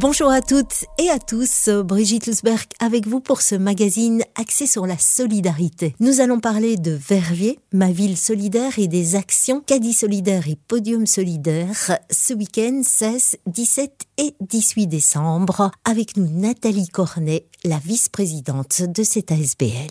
Bonjour à toutes et à tous, Brigitte Lusberg avec vous pour ce magazine axé sur la solidarité. Nous allons parler de Verviers, ma ville solidaire et des actions Caddy Solidaire et Podium Solidaire ce week-end 16, 17 et 18 décembre. Avec nous Nathalie Cornet, la vice-présidente de cette ASBL.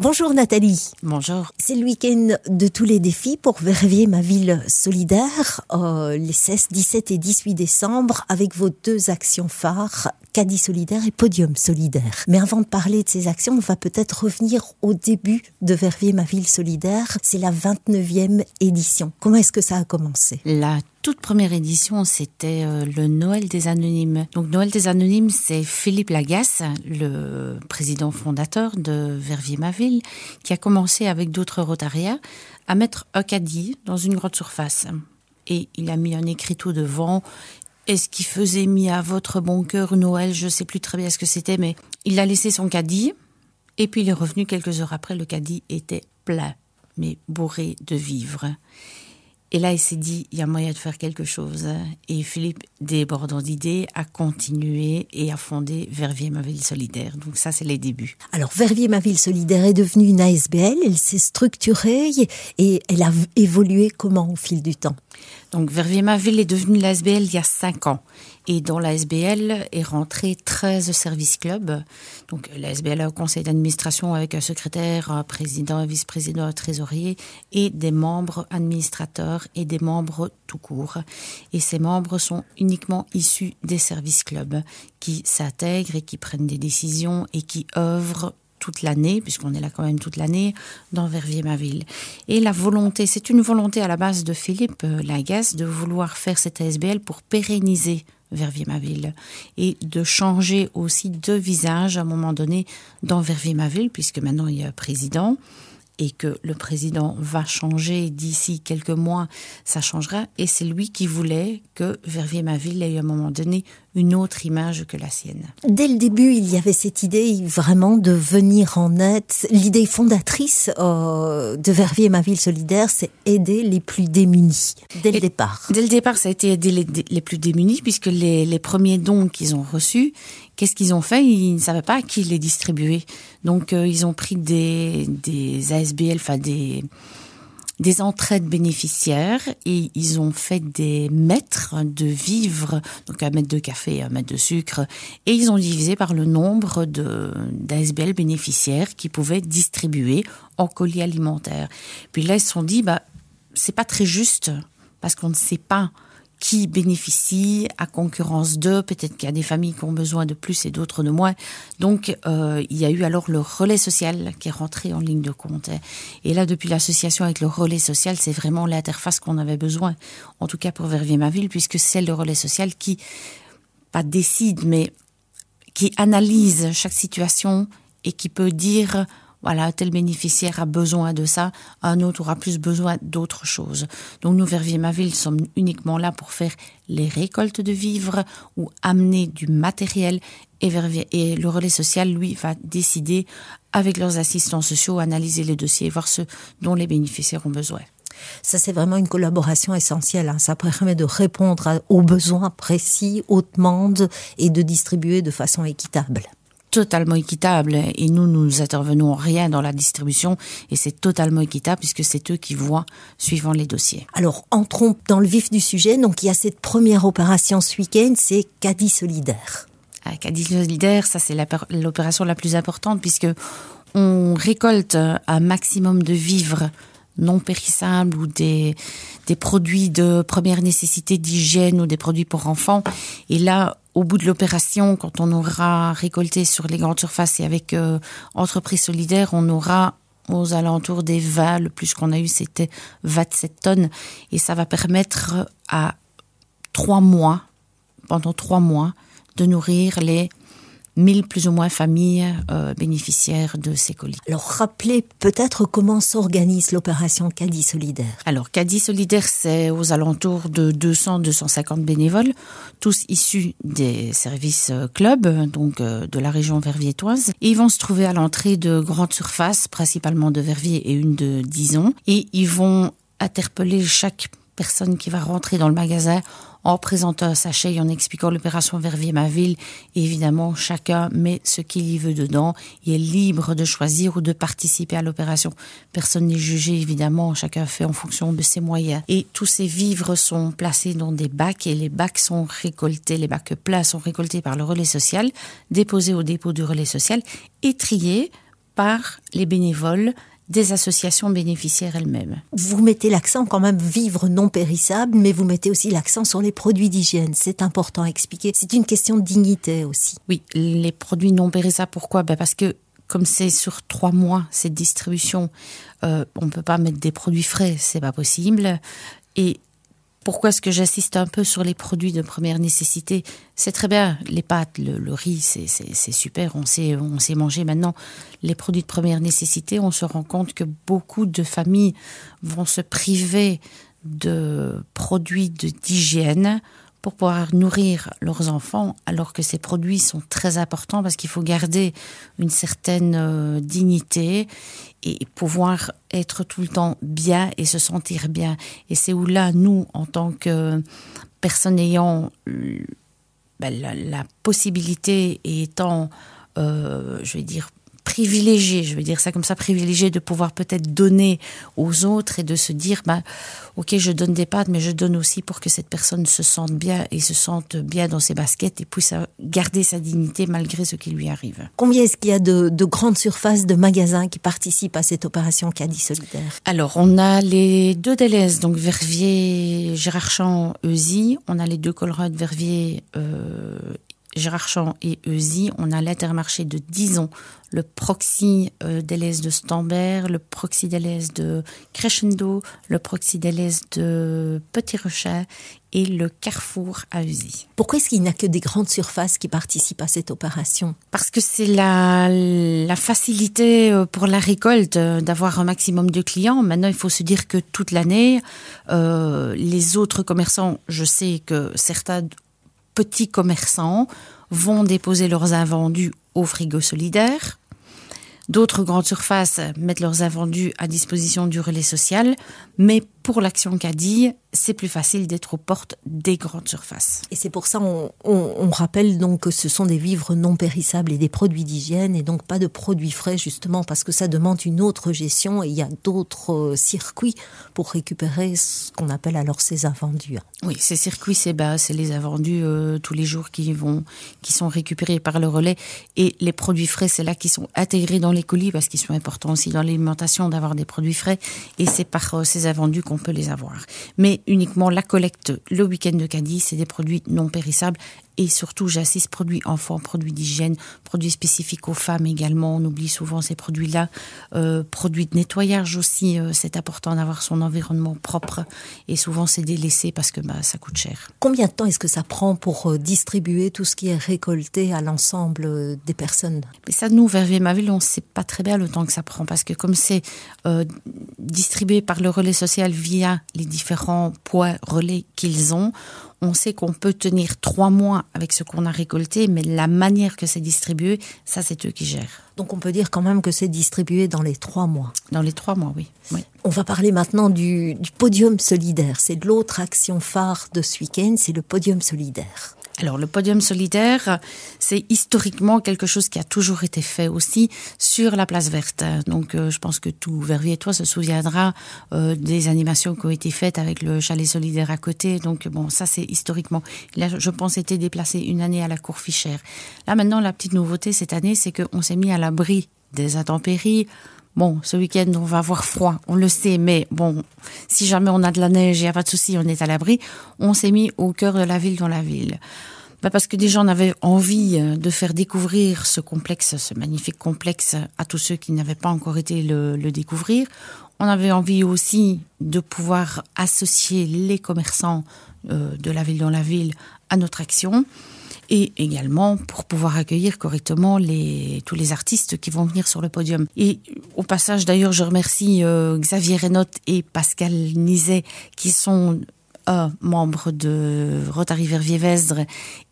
Bonjour Nathalie. Bonjour. C'est le week-end de tous les défis pour Verviers, ma ville solidaire, euh, les 16, 17 et 18 décembre, avec vos deux actions phares, Caddy Solidaire et Podium Solidaire. Mais avant de parler de ces actions, on va peut-être revenir au début de Verviers, ma ville solidaire. C'est la 29e édition. Comment est-ce que ça a commencé? La toute première édition, c'était euh, le Noël des Anonymes. Donc Noël des Anonymes, c'est Philippe Lagasse, le président fondateur de Verviers-ma-ville, qui a commencé avec d'autres rotariats à mettre un caddie dans une grande surface. Et il a mis un écriteau devant. Est-ce qu'il faisait mis à votre bon cœur Noël? Je ne sais plus très bien ce que c'était, mais il a laissé son caddie. Et puis il est revenu quelques heures après, le caddie était plein, mais bourré de vivres. Et là, il s'est dit, il y a moyen de faire quelque chose. Et Philippe, débordant d'idées, a continué et a fondé Verviers Ma Ville Solidaire. Donc ça, c'est les débuts. Alors, Verviers Ma Ville Solidaire est devenue une ASBL, elle s'est structurée et elle a évolué comment au fil du temps? Donc Verviers Ma Ville est devenue l'ASBL il y a cinq ans. Et dans l'ASBL est rentré 13 services clubs. Donc l'ASBL a un conseil d'administration avec un secrétaire, un président, un vice-président, un trésorier et des membres administrateurs et des membres tout court. Et ces membres sont uniquement issus des services clubs qui s'intègrent et qui prennent des décisions et qui œuvrent toute l'année, puisqu'on est là quand même toute l'année, dans Verviers-ma-Ville. Et la volonté, c'est une volonté à la base de Philippe euh, Lagasse de vouloir faire cette ASBL pour pérenniser Verviers-ma-Ville et de changer aussi de visage à un moment donné dans Verviers-ma-Ville, puisque maintenant il y a un président et que le président va changer d'ici quelques mois, ça changera. Et c'est lui qui voulait que Verviers-ma-Ville ait à un moment donné une autre image que la sienne. Dès le début, il y avait cette idée vraiment de venir en aide. L'idée fondatrice euh, de Verviers ma ville solidaire, c'est aider les plus démunis, dès le départ. Dès le départ, ça a été aider les, plus démunis, puisque les, les premiers dons qu'ils ont reçus, qu'est-ce qu'ils ont fait? Ils ne savaient pas à qui les distribuer. Donc, euh, ils ont pris des, des ASBL, enfin des des entraides bénéficiaires et ils ont fait des mètres de vivres, donc un mètre de café, un mètre de sucre, et ils ont divisé par le nombre d'ASBL bénéficiaires qui pouvaient distribuer en colis alimentaires. Puis là, ils se sont dit, bah, c'est pas très juste parce qu'on ne sait pas qui bénéficient à concurrence d'eux. Peut-être qu'il y a des familles qui ont besoin de plus et d'autres de moins. Donc, euh, il y a eu alors le relais social qui est rentré en ligne de compte. Et là, depuis l'association avec le relais social, c'est vraiment l'interface qu'on avait besoin, en tout cas pour Verviers ma ville, puisque c'est le relais social qui, pas décide, mais qui analyse chaque situation et qui peut dire voilà, tel bénéficiaire a besoin de ça, un autre aura plus besoin d'autre chose. Donc nous, Verviers Ma Ville, sommes uniquement là pour faire les récoltes de vivres ou amener du matériel et, le relais social, lui, va décider avec leurs assistants sociaux, analyser les dossiers et voir ce dont les bénéficiaires ont besoin. Ça, c'est vraiment une collaboration essentielle. Hein. Ça permet de répondre aux besoins précis, aux demandes et de distribuer de façon équitable totalement équitable et nous, nous intervenons rien dans la distribution et c'est totalement équitable puisque c'est eux qui voient suivant les dossiers. Alors, entrons dans le vif du sujet. Donc, il y a cette première opération ce week-end, c'est Caddy Solidaire. Ah, Caddy Solidaire, ça c'est l'opération la plus importante puisque on récolte un maximum de vivres non périssables ou des, des produits de première nécessité d'hygiène ou des produits pour enfants. Et là, au bout de l'opération, quand on aura récolté sur les grandes surfaces et avec euh, Entreprise Solidaire, on aura aux alentours des 20, le plus qu'on a eu c'était 27 tonnes. Et ça va permettre à trois mois, pendant trois mois, de nourrir les 1000 plus ou moins familles euh, bénéficiaires de ces colis. Alors rappelez peut-être comment s'organise l'opération Caddy Solidaire. Alors Caddy Solidaire, c'est aux alentours de 200-250 bénévoles, tous issus des services euh, clubs, donc euh, de la région verviétoise. Et ils vont se trouver à l'entrée de grandes surfaces, principalement de Verviers et une de Dison, et ils vont interpeller chaque personne qui va rentrer dans le magasin en présentant un sachet et en expliquant l'opération Verviers ma ville. évidemment, chacun met ce qu'il y veut dedans. Il est libre de choisir ou de participer à l'opération. Personne n'est jugé, évidemment. Chacun fait en fonction de ses moyens. Et tous ces vivres sont placés dans des bacs et les bacs sont récoltés. Les bacs plats sont récoltés par le relais social, déposés au dépôt du relais social et triés par les bénévoles des associations bénéficiaires elles-mêmes. Vous mettez l'accent quand même vivre non périssable, mais vous mettez aussi l'accent sur les produits d'hygiène. C'est important à expliquer. C'est une question de dignité aussi. Oui, les produits non périssables, pourquoi? Ben Parce que comme c'est sur trois mois cette distribution, euh, on ne peut pas mettre des produits frais, c'est pas possible. Et pourquoi est-ce que j'assiste un peu sur les produits de première nécessité? C'est très bien, les pâtes, le, riz, c'est super, on sait, on sait manger maintenant. Les produits de première nécessité, on se rend compte que beaucoup de familles vont se priver de produits d'hygiène pour pouvoir nourrir leurs enfants, alors que ces produits sont très importants parce qu'il faut garder une certaine euh, dignité et pouvoir être tout le temps bien et se sentir bien. Et c'est où là, nous, en tant que personnes ayant euh, ben, la, possibilité et étant, euh, je vais dire, privilégié, je veux dire ça comme ça, privilégié de pouvoir peut-être donner aux autres et de se dire, bah, ok, je donne des pâtes, mais je donne aussi pour que cette personne se sente bien et se sente bien dans ses baskets et puisse garder sa dignité malgré ce qui lui arrive. Combien est-ce qu'il y a de, grandes surfaces de magasins qui participent à cette opération Caddie Solidaire Alors, on a les deux délaisses, donc Verviers, Gérardchamp, Eusy. On a les deux Colruyt, Verviers euh, Gérardchamp et Eusy, on a l'intermarché de Dison, le proxy euh, de Stambert, le proxy d'Elez de Crescendo, le proxy d'Elez de Petit Rochet et le Carrefour à Eusy. Pourquoi est-ce qu'il n'y a que des grandes surfaces qui participent à cette opération? Parce que c'est la, la facilité euh, pour la récolte euh, d'avoir un maximum de clients. Maintenant, il faut se dire que toute l'année, euh, les autres commerçants, je sais que certains petits commerçants vont déposer leurs invendus au frigo solidaire. D'autres grandes surfaces mettent leurs invendus à disposition du relais social, mais pour l'action Caddy, c'est plus facile d'être aux portes des grandes surfaces. Et c'est pour ça on, on, rappelle donc que ce sont des vivres non périssables et des produits d'hygiène et donc pas de produits frais justement parce que ça demande une autre gestion et il y a d'autres euh, circuits pour récupérer ce qu'on appelle alors ces invendus. Oui, ces circuits, c'est bah, c'est les invendus euh, tous les jours qui vont qui sont récupérés par le relais et les produits frais, c'est là qui sont intégrés dans les colis parce qu'ils sont importants aussi dans l'alimentation d'avoir des produits frais et c'est par euh, ces invendus qu'on peut les avoir. Mais uniquement la collecte le week-end de Cadiz, c'est des produits non périssables et surtout j'assiste produits enfants, produits d'hygiène, produits spécifiques aux femmes également. On oublie souvent ces produits-là. Euh, produits de nettoyage aussi, euh, c'est important d'avoir son environnement propre et souvent c'est délaissé parce que bah, ça coûte cher. Combien de temps est-ce que ça prend pour euh, distribuer tout ce qui est récolté à l'ensemble des personnes? Mais ça, nous, vers ma ville, on ne sait pas très bien le temps que ça prend parce que comme c'est distribué par le relais social via les différents poids relais qu'ils ont, on sait qu'on peut tenir trois mois avec ce qu'on a récolté, mais la manière que c'est distribué, ça c'est eux qui gèrent. Donc on peut dire quand même que c'est distribué dans les trois mois. Dans les trois mois, oui. On va parler maintenant du, du podium solidaire. C'est l'autre action phare de ce week-end, c'est le podium solidaire. Alors le podium solidaire, c'est historiquement quelque chose qui a toujours été fait aussi sur la place verte. Donc euh, je pense que tout Verviers toi se souviendra euh, des animations qui ont été faites avec le chalet solidaire à côté. Donc bon, ça c'est historiquement. Là, je pense été déplacé une année à la cour Fischer. Là maintenant, la petite nouveauté cette année, c'est qu'on s'est mis à l'abri des intempéries. Bon, ce week-end, on va avoir froid, on le sait, mais bon, si jamais on a de la neige, il n'y a pas de souci, on est à l'abri. On s'est mis au cœur de la ville, dans la ville. Parce que des gens avaient envie euh, de faire découvrir ce complexe, ce magnifique complexe, à tous ceux qui n'avaient pas encore été le, le découvrir. On avait envie aussi de pouvoir associer les commerçants euh, de la ville dans la ville à notre action et également pour pouvoir accueillir correctement les, tous les artistes qui vont venir sur le podium. Et au passage, d'ailleurs, je remercie euh, Xavier Reynaud et Pascal Nizet qui sont un membre de Rotary Verviers-Vesdre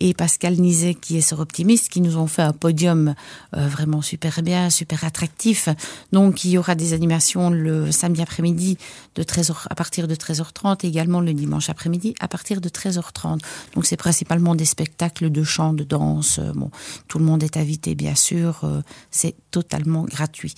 et Pascal Nizet qui est sur Optimiste qui nous ont fait un podium euh, vraiment super bien, super attractif. Donc il y aura des animations le samedi après-midi de 13h à partir de 13h30 et également le dimanche après-midi à partir de 13h30. Donc c'est principalement des spectacles de chant, de danse. Euh, bon, tout le monde est invité bien sûr, euh, c'est totalement gratuit.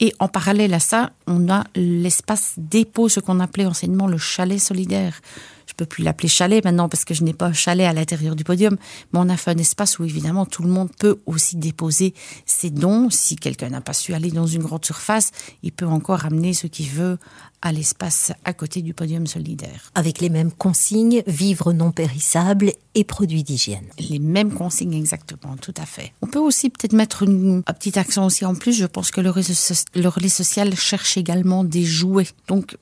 Et en parallèle à ça, on a l'espace dépôt, ce qu'on appelait anciennement le chalet solidaire je peux plus l'appeler chalet maintenant parce que je n'ai pas un chalet à l'intérieur du podium, mais on a fait un espace où évidemment tout le monde peut aussi déposer ses dons. Si quelqu'un n'a pas su aller dans une grande surface, il peut encore amener ce qu'il veut à l'espace à côté du podium solidaire. Avec les mêmes consignes, vivre non périssable et produits d'hygiène. Les mêmes consignes exactement, tout à fait. On peut aussi peut-être mettre une, un petit accent aussi en plus. Je pense que le, le relais social cherche également des jouets. Donc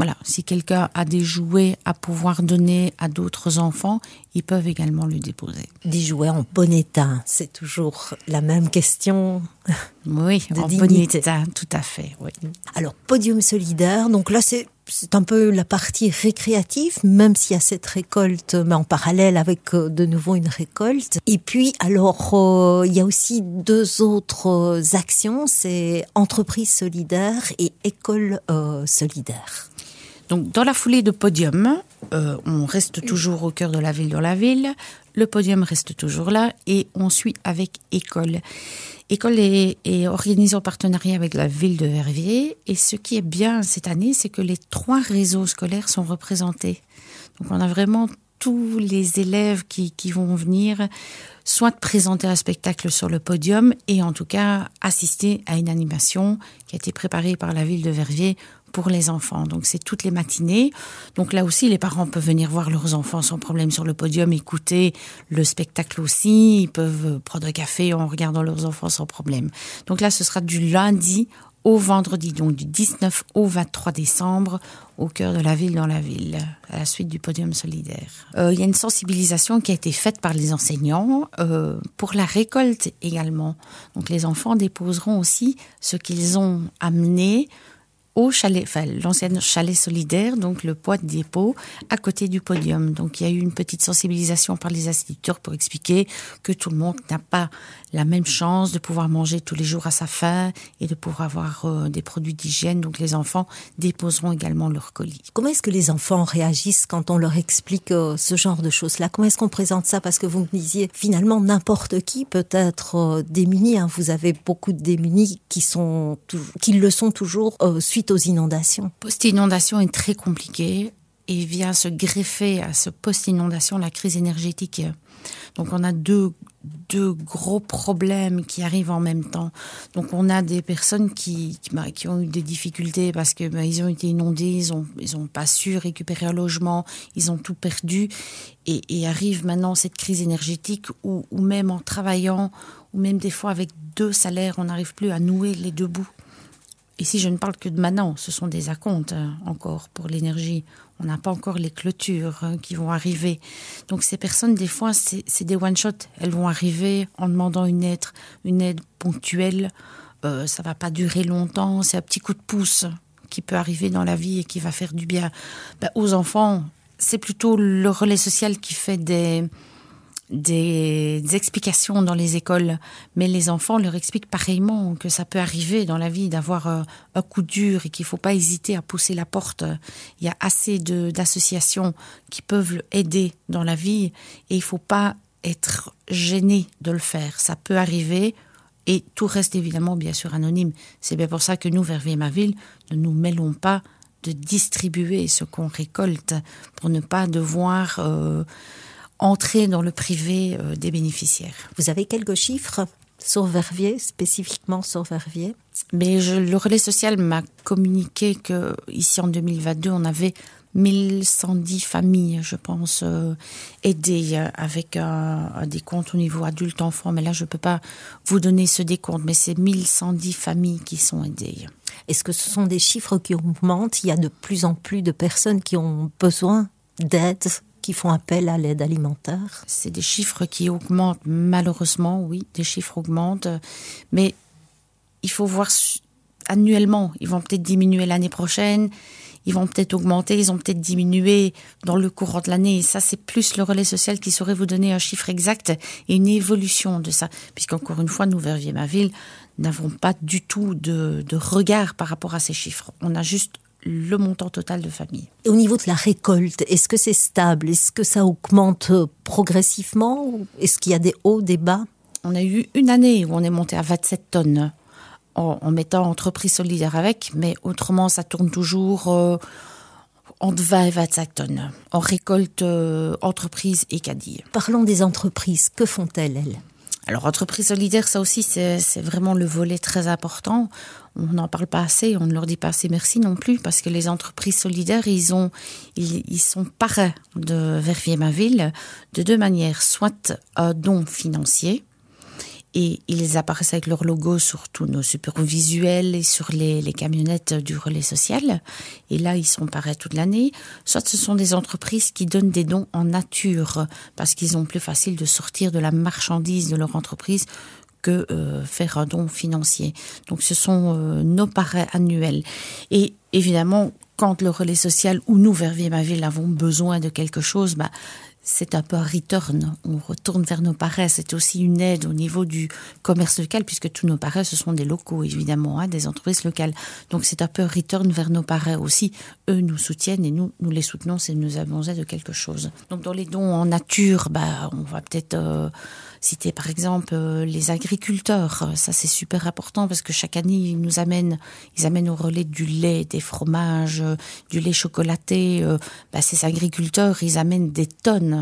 voilà, si quelqu'un a des jouets à pouvoir donner à d'autres enfants, ils peuvent également le déposer. Des jouets en bon état, c'est toujours la même question. Oui, en bon état, tout à fait. Oui. Alors, podium solidaire, donc là c'est c'est un peu la partie récréative, même s'il y a cette récolte, mais en parallèle avec euh, de nouveau une récolte. Et puis, alors, euh, il y a aussi deux autres actions, c'est entreprise solidaire et école euh, solidaire. Donc, dans la foulée de podium, euh, on reste toujours au cœur de la ville dans la ville. Le podium reste toujours là et on suit avec école. École est, organisée en partenariat avec la ville de Verviers et ce qui est bien cette année, c'est que les trois réseaux scolaires sont représentés. Donc, on a vraiment tous les élèves qui, qui vont venir soit présenter un spectacle sur le podium et en tout cas assister à une animation qui a été préparée par la ville de Verviers pour les enfants. Donc c'est toutes les matinées. Donc là aussi, les parents peuvent venir voir leurs enfants sans problème sur le podium, écouter le spectacle aussi. Ils peuvent prendre un café en regardant leurs enfants sans problème. Donc là, ce sera du lundi au vendredi, donc du 19 au 23 décembre, au cœur de la ville dans la ville, à la suite du podium solidaire. Euh, il y a une sensibilisation qui a été faite par les enseignants euh, pour la récolte également. Donc les enfants déposeront aussi ce qu'ils ont amené au chalet, enfin, l'ancienne chalet solidaire, donc le poids de dépôt, à côté du podium. Donc il y a eu une petite sensibilisation par les instituteurs pour expliquer que tout le monde n'a pas la même chance de pouvoir manger tous les jours à sa faim et de pouvoir avoir euh, des produits d'hygiène. Donc les enfants déposeront également leur colis. Comment est-ce que les enfants réagissent quand on leur explique euh, ce genre de choses-là? Comment est-ce qu'on présente ça? Parce que vous me disiez, finalement, n'importe qui peut être euh, démuni. Hein. Vous avez beaucoup de démunis qui, sont, qui le sont toujours suite aux inondations. Post-inondation est très compliqué et vient se greffer à ce post-inondation la crise énergétique. Donc on a deux, deux gros problèmes qui arrivent en même temps. Donc on a des personnes qui, qui, bah, ont eu des difficultés parce que bah, ils ont été inondés, ils ont ils ont pas su récupérer un logement, ils ont tout perdu et, arrive maintenant cette crise énergétique où même en travaillant ou même des fois avec deux salaires, on n'arrive plus à nouer les deux bouts. Ici, je ne parle que de maintenant, ce sont des acomptes hein, encore pour l'énergie. On n'a pas encore les clôtures hein, qui vont arriver. Donc ces personnes, des fois, c'est des one-shot. Elles vont arriver en demandant une aide, une aide ponctuelle. Euh, ça va pas durer longtemps. C'est un petit coup de pouce qui peut arriver dans la vie et qui va faire du bien. Ben, aux enfants, c'est plutôt le relais social qui fait des, des, explications dans les écoles, mais les enfants leur expliquent pareillement que ça peut arriver dans la vie d'avoir euh, un coup dur et qu'il ne faut pas hésiter à pousser la porte. Il y a assez d'associations qui peuvent aider dans la vie et il ne faut pas être gêné de le faire. Ça peut arriver et tout reste évidemment bien sûr anonyme. C'est bien pour ça que nous, Verviers ma ville, ne nous mêlons pas de distribuer ce qu'on récolte pour ne pas devoir... Euh, entrer dans le privé euh, des bénéficiaires. Vous avez quelques chiffres sur Verviers, spécifiquement sur Verviers? Mais je, le relais social m'a communiqué que ici en 2022, on avait 1110 familles, je pense, euh, aidées euh, avec un, un décompte au niveau adulte-enfant. Mais là, je ne peux pas vous donner ce décompte, mais c'est 1110 familles qui sont aidées. Est-ce que ce sont des chiffres qui augmentent? Il y a de plus en plus de personnes qui ont besoin d'aide? Qui font appel à l'aide alimentaire C'est des chiffres qui augmentent, malheureusement, oui, des chiffres augmentent, mais il faut voir annuellement, ils vont peut-être diminuer l'année prochaine, ils vont peut-être augmenter, ils ont peut-être diminué dans le courant de l'année. Ça, c'est plus le relais social qui saurait vous donner un chiffre exact et une évolution de ça. Puisqu'encore une fois, nous, Verviers ma ville, n'avons pas du tout de, de regard par rapport à ces chiffres. On a juste le montant total de famille. Et au niveau de la récolte, est-ce que c'est stable? Est-ce que ça augmente progressivement? Est-ce qu'il y a des hauts, des bas? On a eu une année où on est monté à 27 tonnes en, mettant entreprise solidaire avec, mais autrement, ça tourne toujours euh, entre 20 et 25 tonnes. On récolte euh, entreprise et caddie. Parlons des entreprises. Que font-elles, elles? Alors, entreprise solidaire, ça aussi, c'est vraiment le volet très important. On n'en parle pas assez, on ne leur dit pas assez merci non plus, parce que les entreprises solidaires, ils, ont, ils, sont parrains de Verviers Ma Ville de deux manières. Soit un don financier, et ils apparaissent avec leur logo sur tous nos supports visuels et sur les, camionnettes du relais social. Et là, ils sont pareils toute l'année. Soit ce sont des entreprises qui donnent des dons en nature parce qu'ils ont plus facile de sortir de la marchandise de leur entreprise que euh, faire un don financier. Donc ce sont euh, nos parais annuels. Et évidemment, quand le relais social ou nous, Verviers Ma Ville, avons besoin de quelque chose, bah, c'est un peu un return. On retourne vers nos parais. C'est aussi une aide au niveau du commerce local, puisque tous nos parais, ce sont des locaux, évidemment, hein, des entreprises locales. Donc c'est un peu un return vers nos parais aussi. Eux nous soutiennent et nous, nous les soutenons si nous avons aide de quelque chose. Donc dans les dons en nature, bah, on va peut-être... Euh, citer par exemple euh, les agriculteurs. Ça c'est super important parce que chaque année ils nous amènent, ils amènent au relais du lait, des fromages, du lait chocolaté. Euh, bah, ces agriculteurs, ils amènent des tonnes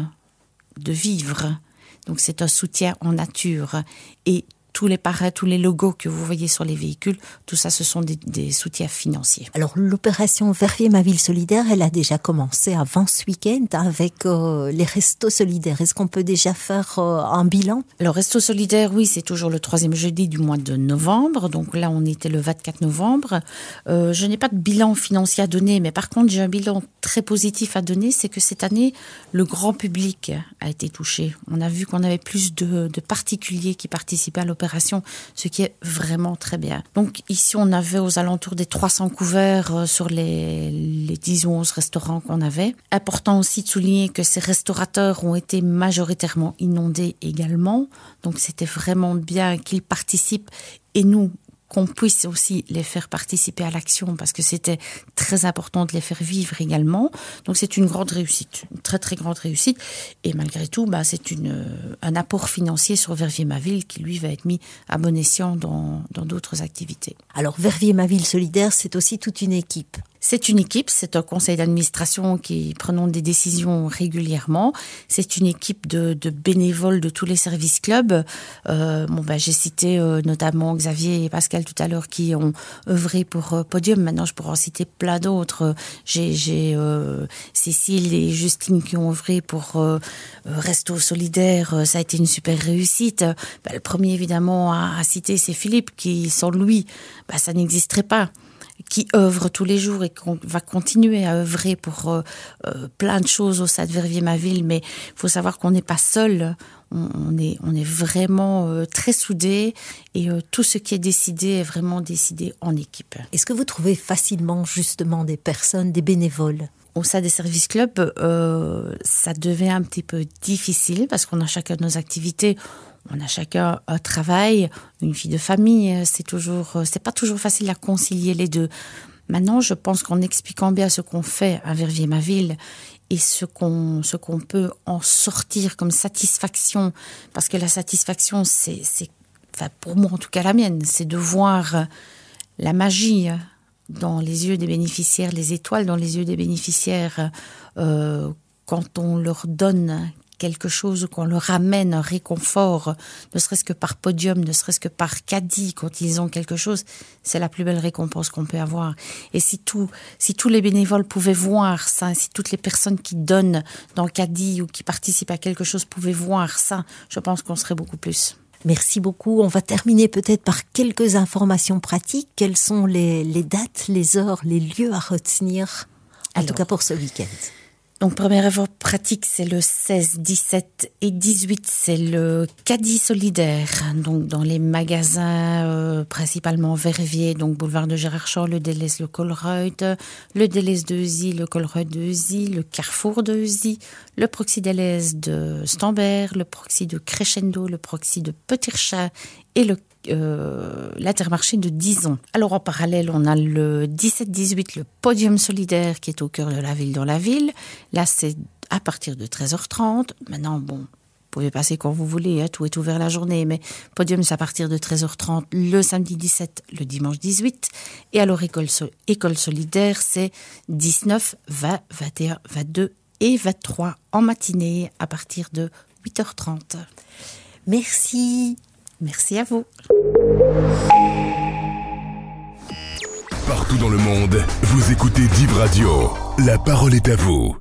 de vivres. Donc c'est un soutien en nature et tous les parais, tous les logos que vous voyez sur les véhicules, tout ça, ce sont des, des soutiens financiers. Alors, l'opération Verrier ma ville solidaire, elle a déjà commencé avant ce week-end avec euh, les restos solidaires. Est-ce qu'on peut déjà faire euh, un bilan? Alors, resto solidaire, oui, c'est toujours le troisième jeudi du mois de novembre. Donc là, on était le 24 novembre. Euh, je n'ai pas de bilan financier à donner, mais par contre, j'ai un bilan très positif à donner, c'est que cette année, le grand public a été touché. On a vu qu'on avait plus de, de particuliers qui participaient à l'opération ce qui est vraiment très bien. Donc ici, on avait aux alentours des 300 couverts euh, sur les, les 10 ou 11 restaurants qu'on avait. Important aussi de souligner que ces restaurateurs ont été majoritairement inondés également. Donc c'était vraiment bien qu'ils participent et nous, qu'on puisse aussi les faire participer à l'action parce que c'était très important de les faire vivre également. Donc c'est une grande réussite, une très très grande réussite. Et malgré tout, bah, c'est une, un apport financier sur Verviers Ma Ville qui lui va être mis à bon escient dans d'autres activités. Alors Verviers Ma Ville solidaire, c'est aussi toute une équipe. C'est une équipe, c'est un conseil d'administration qui prenons des décisions régulièrement. C'est une équipe de, bénévoles de tous les services clubs. Euh, bon, ben, j'ai cité euh, notamment Xavier et Pascal tout à l'heure qui ont œuvré pour euh, Podium. Maintenant, je pourrais en citer plein d'autres. J'ai Cécile et Justine qui ont œuvré pour Resto Solidaire. Ça a été une super réussite. Ben, le premier, évidemment, à, à citer, c'est Philippe qui, sans lui, ben, ça n'existerait pas qui œuvre tous les jours et qu'on va continuer à œuvrer pour euh, euh, plein de choses au Stade Verviers ma ville mais il faut savoir qu'on n'est pas seul. On, est on est vraiment euh, très soudés et tout ce qui est décidé est vraiment décidé en équipe. Est-ce que vous trouvez facilement justement des personnes des bénévoles? Au sein des services clubs euh, ça devait un petit peu difficile parce qu'on a chacun nos activités on a chacun un travail une fille de famille c'est toujours c'est pas toujours facile à concilier les deux. Maintenant je pense qu'en expliquant bien ce qu'on fait à verviers ma ville et ce qu'on ce qu'on peut en sortir comme satisfaction parce que la satisfaction c'est c'est enfin pour moi en tout cas la mienne c'est de voir la magie dans les yeux des bénéficiaires les étoiles dans les yeux des bénéficiaires euh, quand on leur donne quelque chose qu'on leur ramène un réconfort ne serait-ce que par podium ne serait-ce que par caddie quand ils ont quelque chose c'est la plus belle récompense qu'on peut avoir. Et si tout si tous les bénévoles pouvaient voir ça si toutes les personnes qui donnent dans caddie ou qui participent à quelque chose pouvaient voir ça je pense qu'on serait beaucoup plus Merci beaucoup. On va terminer peut-être par quelques informations pratiques. Quelles sont les, les dates, les heures, les lieux à retenir, en Alors, tout cas pour ce week-end? Donc, premier effort pratique, c'est le 16, 17 et 18, c'est le caddie solidaire. Donc, dans les magasins, euh, principalement Verviers, donc boulevard de Gérard Shaw, le Deleuze, le Colruyt, le Deleuze de Uzi, le Colruyt de Uzi, le Carrefour de Uzi, le Proxy Deleuze de Stambert, le Proxy de Crescendo, le Proxy de Petit Chat et le euh, l'intermarché de Dison. Alors en parallèle, on a le 17-18, le podium solidaire qui est au cœur de la ville dans la ville. Là, c'est à partir de 13h30. Maintenant, bon, vous pouvez passer quand vous voulez, hein, tout est ouvert la journée, mais podium, c'est à partir de 13h30 le samedi 17, le dimanche 18. Et alors, école, école solidaire, c'est 19, 20, 21, 22 et 23 en matinée à partir de 8h30. Merci. Merci à vous. Partout dans le monde, vous écoutez Div Radio. La parole est à vous.